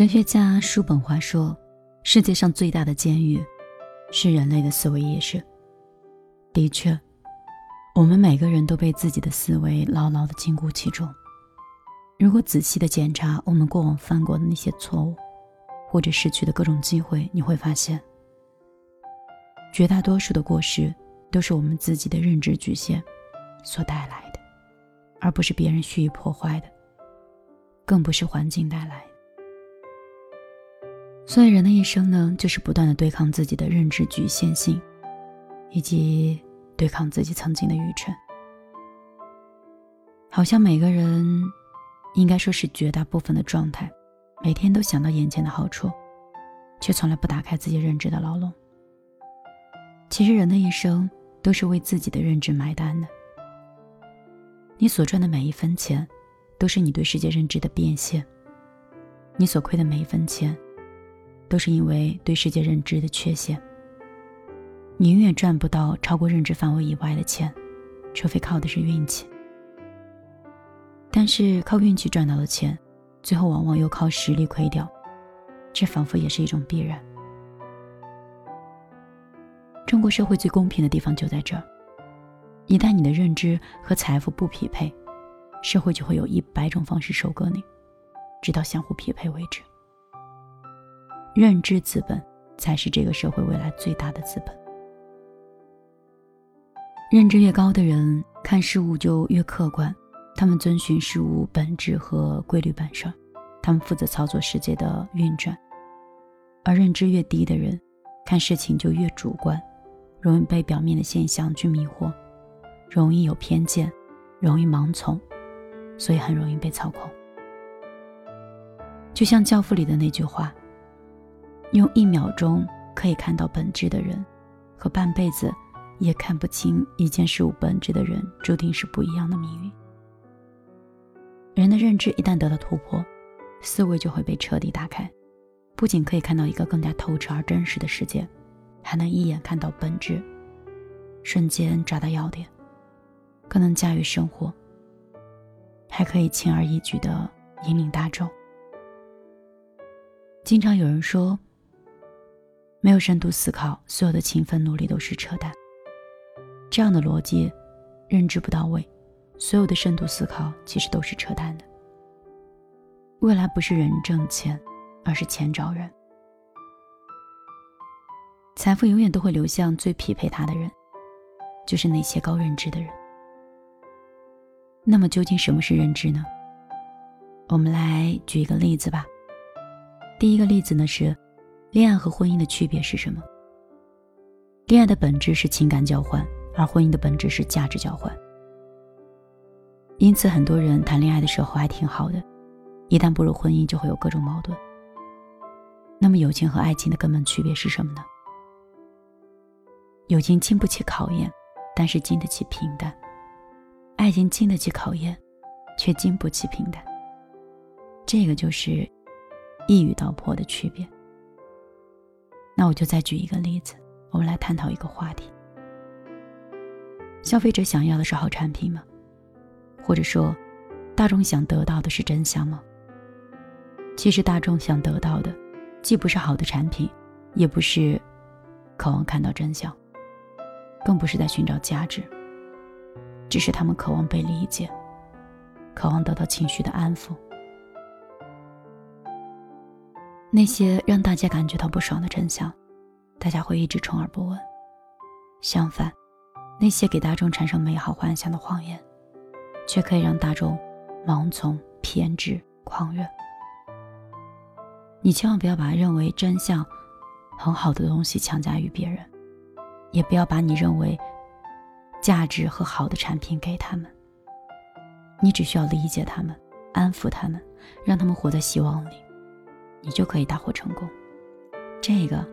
哲学家叔本华说：“世界上最大的监狱，是人类的思维意识。”的确，我们每个人都被自己的思维牢牢的禁锢其中。如果仔细的检查我们过往犯过的那些错误，或者失去的各种机会，你会发现，绝大多数的过失都是我们自己的认知局限所带来的，而不是别人蓄意破坏的，更不是环境带来。所以，人的一生呢，就是不断的对抗自己的认知局限性，以及对抗自己曾经的愚蠢。好像每个人，应该说是绝大部分的状态，每天都想到眼前的好处，却从来不打开自己认知的牢笼。其实，人的一生都是为自己的认知买单的。你所赚的每一分钱，都是你对世界认知的变现；你所亏的每一分钱。都是因为对世界认知的缺陷。你永远赚不到超过认知范围以外的钱，除非靠的是运气。但是靠运气赚到的钱，最后往往又靠实力亏掉，这仿佛也是一种必然。中国社会最公平的地方就在这儿：一旦你的认知和财富不匹配，社会就会有一百种方式收割你，直到相互匹配为止。认知资本才是这个社会未来最大的资本。认知越高的人，看事物就越客观，他们遵循事物本质和规律本身，他们负责操作世界的运转；而认知越低的人，看事情就越主观，容易被表面的现象去迷惑，容易有偏见，容易盲从，所以很容易被操控。就像《教父》里的那句话。用一秒钟可以看到本质的人，和半辈子也看不清一件事物本质的人，注定是不一样的命运。人的认知一旦得到突破，思维就会被彻底打开，不仅可以看到一个更加透彻而真实的世界，还能一眼看到本质，瞬间抓到要点，更能驾驭生活，还可以轻而易举地引领大众。经常有人说。没有深度思考，所有的勤奋努力都是扯淡。这样的逻辑，认知不到位，所有的深度思考其实都是扯淡的。未来不是人挣钱，而是钱找人。财富永远都会流向最匹配他的人，就是那些高认知的人。那么究竟什么是认知呢？我们来举一个例子吧。第一个例子呢是。恋爱和婚姻的区别是什么？恋爱的本质是情感交换，而婚姻的本质是价值交换。因此，很多人谈恋爱的时候还挺好的，一旦步入婚姻，就会有各种矛盾。那么，友情和爱情的根本区别是什么呢？友情经不起考验，但是经得起平淡；爱情经得起考验，却经不起平淡。这个就是一语道破的区别。那我就再举一个例子，我们来探讨一个话题：消费者想要的是好产品吗？或者说，大众想得到的是真相吗？其实，大众想得到的，既不是好的产品，也不是渴望看到真相，更不是在寻找价值，只是他们渴望被理解，渴望得到情绪的安抚。那些让大家感觉到不爽的真相，大家会一直充耳不闻；相反，那些给大众产生美好幻想的谎言，却可以让大众盲从、偏执、狂热。你千万不要把认为真相很好的东西强加于别人，也不要把你认为价值和好的产品给他们。你只需要理解他们，安抚他们，让他们活在希望里。你就可以大获成功，这个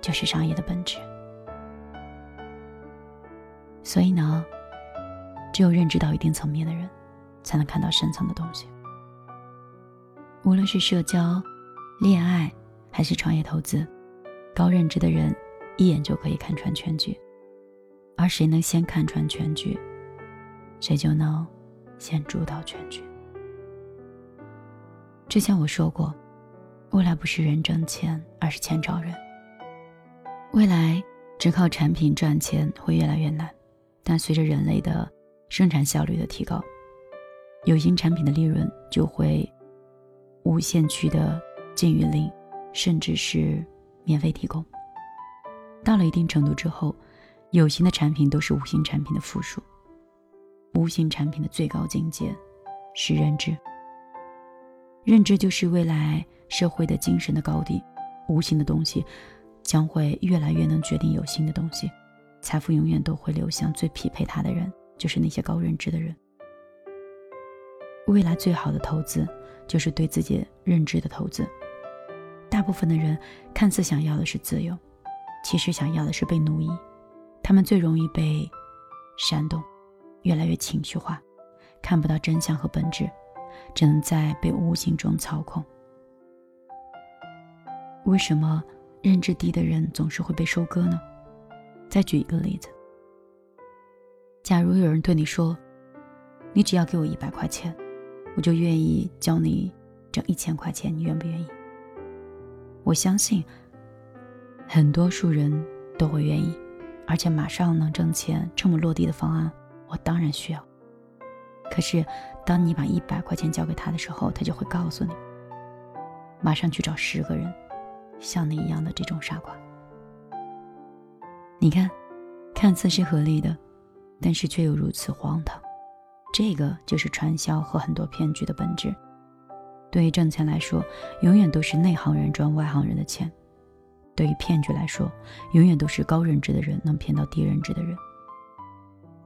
就是商业的本质。所以呢，只有认知到一定层面的人，才能看到深层的东西。无论是社交、恋爱，还是创业投资，高认知的人一眼就可以看穿全局。而谁能先看穿全局，谁就能先主导全局。之前我说过，未来不是人挣钱，而是钱找人。未来只靠产品赚钱会越来越难，但随着人类的生产效率的提高，有形产品的利润就会无限区的禁于零，甚至是免费提供。到了一定程度之后，有形的产品都是无形产品的附属。无形产品的最高境界是认知。认知就是未来社会的精神的高地。无形的东西将会越来越能决定有形的东西。财富永远都会流向最匹配它的人，就是那些高认知的人。未来最好的投资就是对自己认知的投资。大部分的人看似想要的是自由，其实想要的是被奴役。他们最容易被煽动。越来越情绪化，看不到真相和本质，只能在被无形中操控。为什么认知低的人总是会被收割呢？再举一个例子：假如有人对你说：“你只要给我一百块钱，我就愿意教你挣一千块钱，你愿不愿意？”我相信很多数人都会愿意，而且马上能挣钱，这么落地的方案。我当然需要。可是，当你把一百块钱交给他的时候，他就会告诉你：马上去找十个人像你一样的这种傻瓜。你看，看似是合理的，但是却又如此荒唐。这个就是传销和很多骗局的本质。对于挣钱来说，永远都是内行人赚外行人的钱；对于骗局来说，永远都是高认知的人能骗到低认知的人。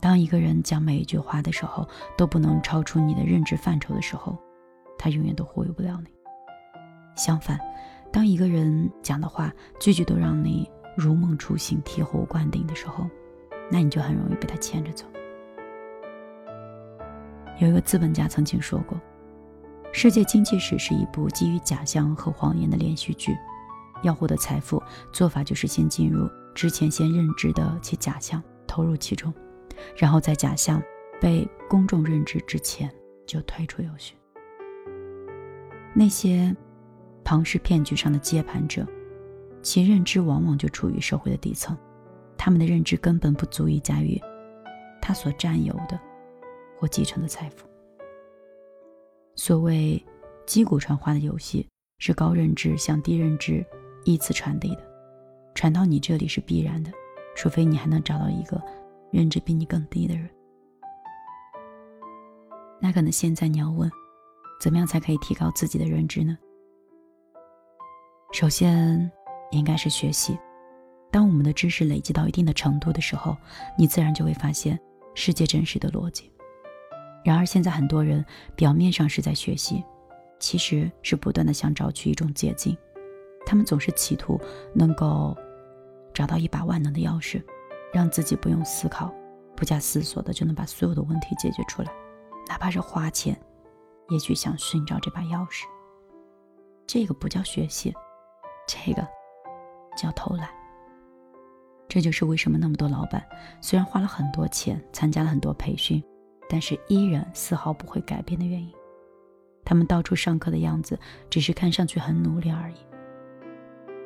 当一个人讲每一句话的时候都不能超出你的认知范畴的时候，他永远都忽悠不了你。相反，当一个人讲的话句句都让你如梦初醒、醍醐灌顶的时候，那你就很容易被他牵着走。有一个资本家曾经说过：“世界经济史是一部基于假象和谎言的连续剧。要获得财富，做法就是先进入之前先认知的其假象，投入其中。”然后在假象被公众认知之前就退出游戏。那些庞氏骗局上的接盘者，其认知往往就处于社会的底层，他们的认知根本不足以驾驭他所占有的或继承的财富。所谓击鼓传花的游戏，是高认知向低认知依次传递的，传到你这里是必然的，除非你还能找到一个。认知比你更低的人，那可能现在你要问，怎么样才可以提高自己的认知呢？首先，应该是学习。当我们的知识累积到一定的程度的时候，你自然就会发现世界真实的逻辑。然而，现在很多人表面上是在学习，其实是不断的想找取一种捷径。他们总是企图能够找到一把万能的钥匙。让自己不用思考、不加思索的就能把所有的问题解决出来，哪怕是花钱，也去想寻找这把钥匙。这个不叫学习，这个叫偷懒。这就是为什么那么多老板虽然花了很多钱，参加了很多培训，但是依然丝毫不会改变的原因。他们到处上课的样子，只是看上去很努力而已。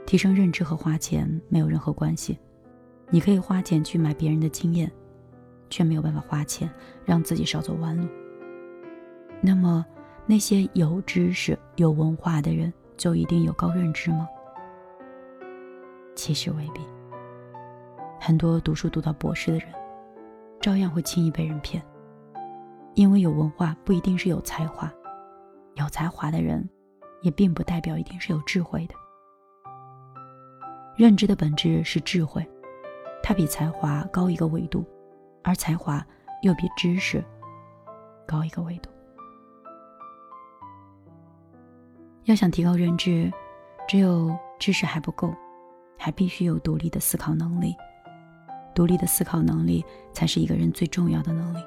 提升认知和花钱没有任何关系。你可以花钱去买别人的经验，却没有办法花钱让自己少走弯路。那么，那些有知识、有文化的人就一定有高认知吗？其实未必。很多读书读到博士的人，照样会轻易被人骗。因为有文化不一定是有才华，有才华的人，也并不代表一定是有智慧的。认知的本质是智慧。它比才华高一个维度，而才华又比知识高一个维度。要想提高认知，只有知识还不够，还必须有独立的思考能力。独立的思考能力才是一个人最重要的能力。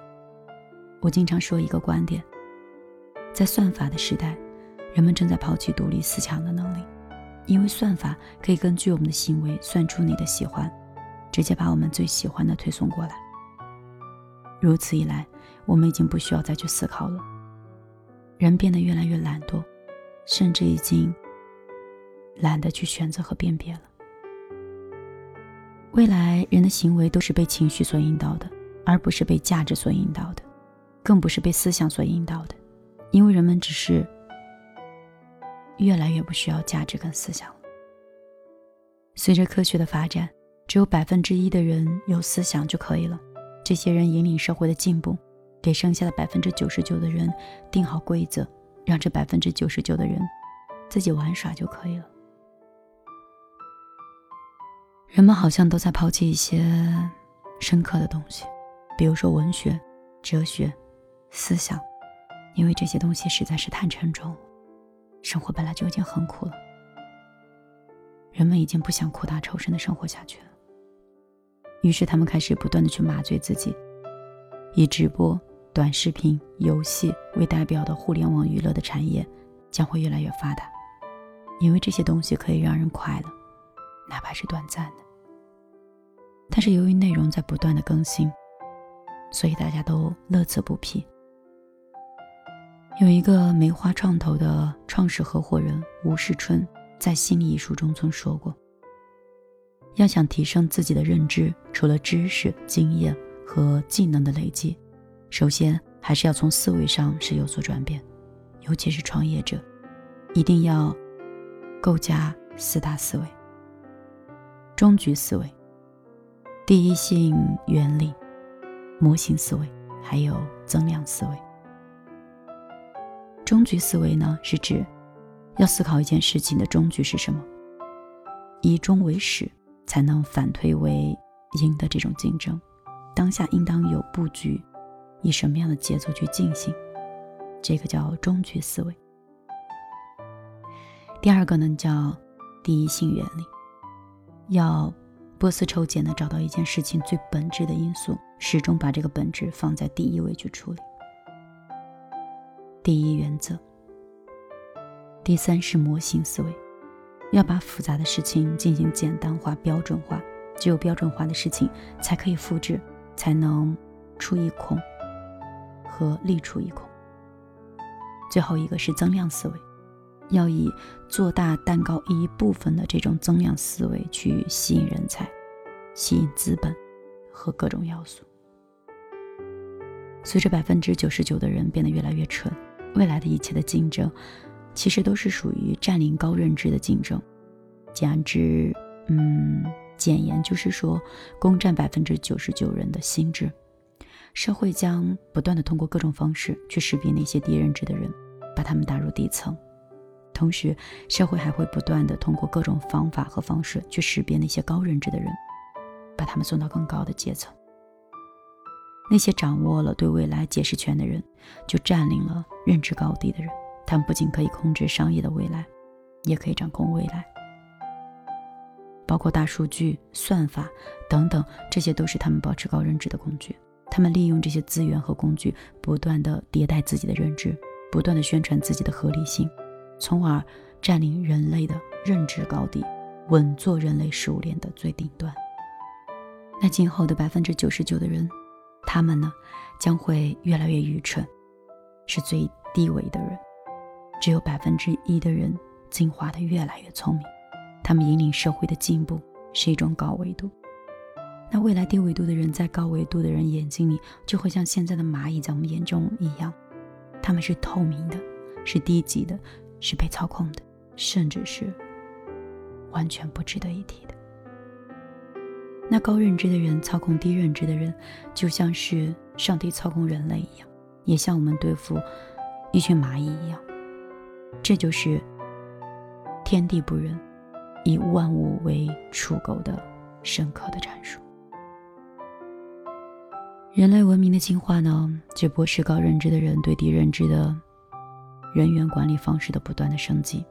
我经常说一个观点：在算法的时代，人们正在抛弃独立思考的能力，因为算法可以根据我们的行为算出你的喜欢。直接把我们最喜欢的推送过来。如此一来，我们已经不需要再去思考了。人变得越来越懒惰，甚至已经懒得去选择和辨别了。未来人的行为都是被情绪所引导的，而不是被价值所引导的，更不是被思想所引导的，因为人们只是越来越不需要价值跟思想了。随着科学的发展，只有百分之一的人有思想就可以了，这些人引领社会的进步，给剩下的百分之九十九的人定好规则，让这百分之九十九的人自己玩耍就可以了。人们好像都在抛弃一些深刻的东西，比如说文学、哲学、思想，因为这些东西实在是太沉重。生活本来就已经很苦了，人们已经不想苦大仇深的生活下去了。于是他们开始不断的去麻醉自己，以直播、短视频、游戏为代表的互联网娱乐的产业将会越来越发达，因为这些东西可以让人快乐，哪怕是短暂的。但是由于内容在不断的更新，所以大家都乐此不疲。有一个梅花创投的创始合伙人吴世春在《心理艺术》中曾说过：“要想提升自己的认知，除了知识、经验和技能的累积，首先还是要从思维上是有所转变。尤其是创业者，一定要构架四大思维：终局思维。”第一性原理、模型思维，还有增量思维。终局思维呢，是指要思考一件事情的终局是什么，以终为始，才能反推为赢的这种竞争。当下应当有布局，以什么样的节奏去进行，这个叫终局思维。第二个呢，叫第一性原理，要。波斯抽检的找到一件事情最本质的因素，始终把这个本质放在第一位去处理。第一原则。第三是模型思维，要把复杂的事情进行简单化、标准化，只有标准化的事情才可以复制，才能出一孔和立出一孔。最后一个是增量思维。要以做大蛋糕一部分的这种增量思维去吸引人才、吸引资本和各种要素。随着百分之九十九的人变得越来越蠢，未来的一切的竞争，其实都是属于占领高认知的竞争。简之，嗯，简言就是说，攻占百分之九十九人的心智。社会将不断的通过各种方式去识别那些低认知的人，把他们打入底层。同时，社会还会不断的通过各种方法和方式去识别那些高认知的人，把他们送到更高的阶层。那些掌握了对未来解释权的人，就占领了认知高地的人。他们不仅可以控制商业的未来，也可以掌控未来，包括大数据、算法等等，这些都是他们保持高认知的工具。他们利用这些资源和工具，不断的迭代自己的认知，不断的宣传自己的合理性。从而占领人类的认知高地，稳坐人类食物链的最顶端。那今后的百分之九十九的人，他们呢，将会越来越愚蠢，是最低维的人。只有百分之一的人进化的越来越聪明，他们引领社会的进步是一种高维度。那未来低维度的人，在高维度的人眼睛里，就会像现在的蚂蚁在我们眼中一样，他们是透明的，是低级的。是被操控的，甚至是完全不值得一提的。那高认知的人操控低认知的人，就像是上帝操控人类一样，也像我们对付一群蚂蚁一样。这就是天地不仁，以万物为刍狗的深刻的阐述。人类文明的进化呢，只不过是高认知的人对低认知的。人员管理方式的不断的升级，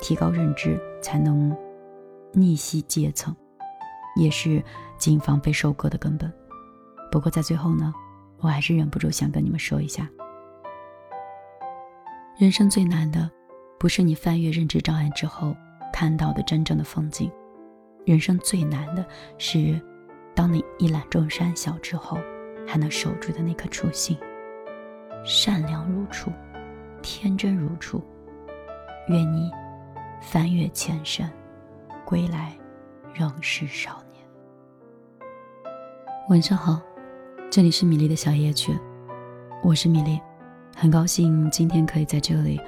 提高认知，才能逆袭阶层，也是谨防被收割的根本。不过在最后呢，我还是忍不住想跟你们说一下：人生最难的，不是你翻越认知障碍之后看到的真正的风景，人生最难的是，当你一览众山小之后，还能守住的那颗初心，善良如初。天真如初，愿你翻越千山，归来仍是少年。晚上好，这里是米粒的小夜曲，我是米粒，很高兴今天可以在这里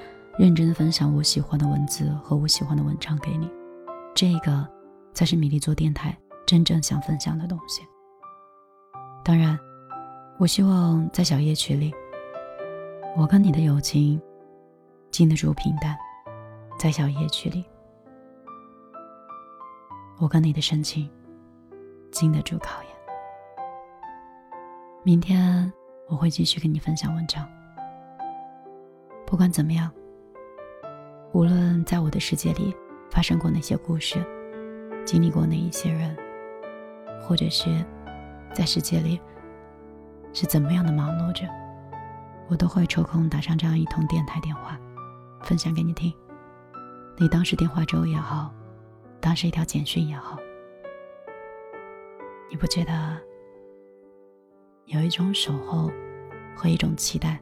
认真的分享我喜欢的文字和我喜欢的文章给你。这个才是米粒做电台真正想分享的东西。当然，我希望在小夜曲里，我跟你的友情经得住平淡；在小夜曲里，我跟你的深情经得住考验。明天我会继续跟你分享文章。不管怎么样，无论在我的世界里发生过哪些故事，经历过哪一些人，或者是……在世界里是怎么样的忙碌着，我都会抽空打上这样一通电台电话，分享给你听。你当时电话粥也好，当时一条简讯也好，你不觉得有一种守候和一种期待，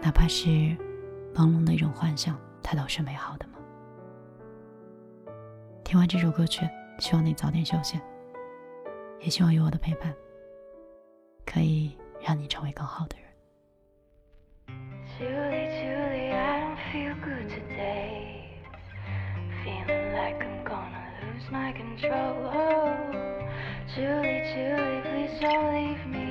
哪怕是朦胧的一种幻想，它都是美好的吗？听完这首歌曲，希望你早点休息。也希望有我的陪伴，可以让你成为更好的人。don't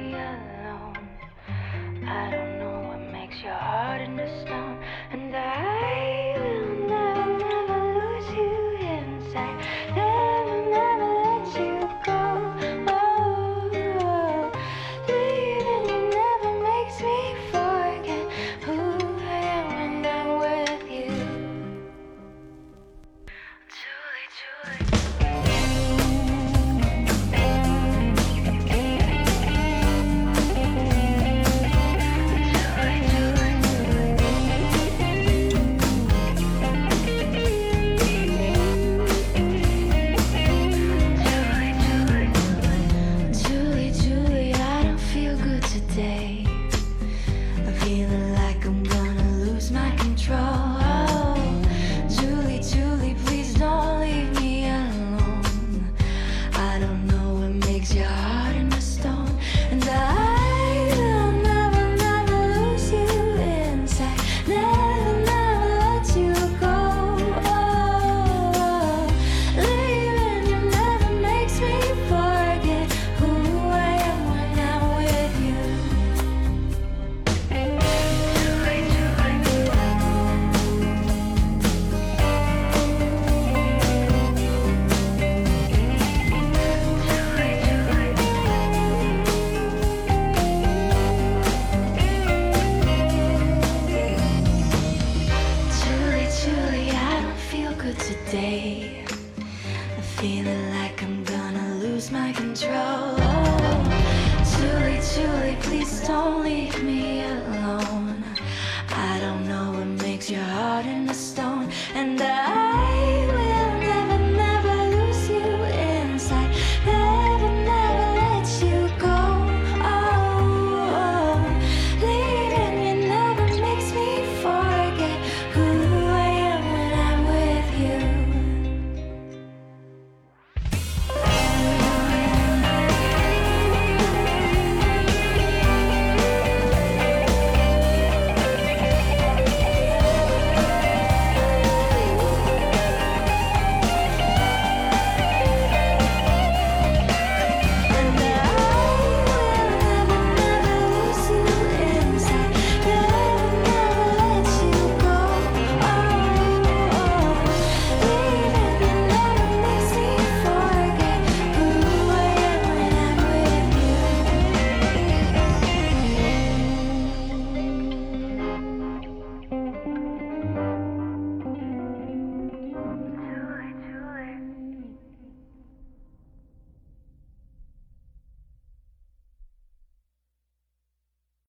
heart in the stone.